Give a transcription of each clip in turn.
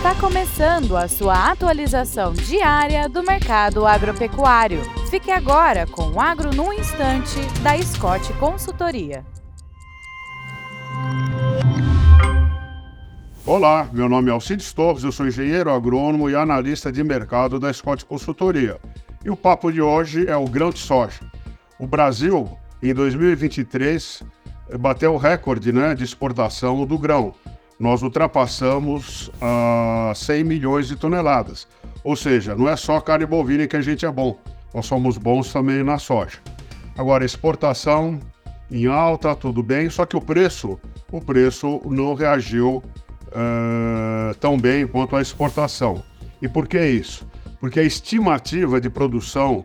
Está começando a sua atualização diária do mercado agropecuário. Fique agora com o Agro no Instante, da Scott Consultoria. Olá, meu nome é Alcides Torres, eu sou engenheiro agrônomo e analista de mercado da Scott Consultoria. E o papo de hoje é o grão de soja. O Brasil, em 2023, bateu o recorde né, de exportação do grão nós ultrapassamos uh, ah, 100 milhões de toneladas. Ou seja, não é só carne bovina que a gente é bom, nós somos bons também na soja. Agora, exportação em alta, tudo bem, só que o preço, o preço não reagiu uh, tão bem quanto a exportação. E por que isso? Porque a estimativa de produção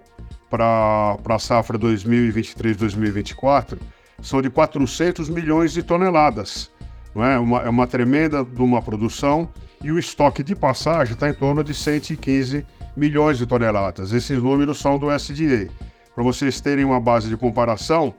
para a safra 2023-2024 são de 400 milhões de toneladas é? Uma, é uma tremenda de uma produção e o estoque de passagem está em torno de 115 milhões de toneladas. Esses números são do SDA. Para vocês terem uma base de comparação,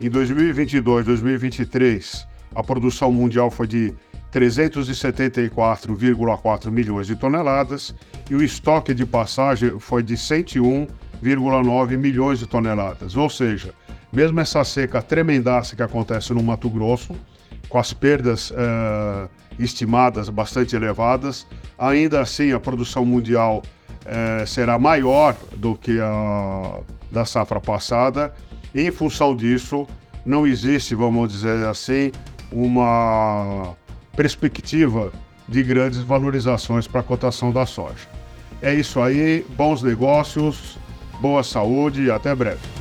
em 2022, 2023, a produção mundial foi de 374,4 milhões de toneladas e o estoque de passagem foi de 101,9 milhões de toneladas. Ou seja, mesmo essa seca tremendaça que acontece no Mato Grosso, com as perdas uh, estimadas bastante elevadas, ainda assim a produção mundial uh, será maior do que a da safra passada. E, em função disso, não existe, vamos dizer assim, uma perspectiva de grandes valorizações para a cotação da soja. É isso aí, bons negócios, boa saúde e até breve.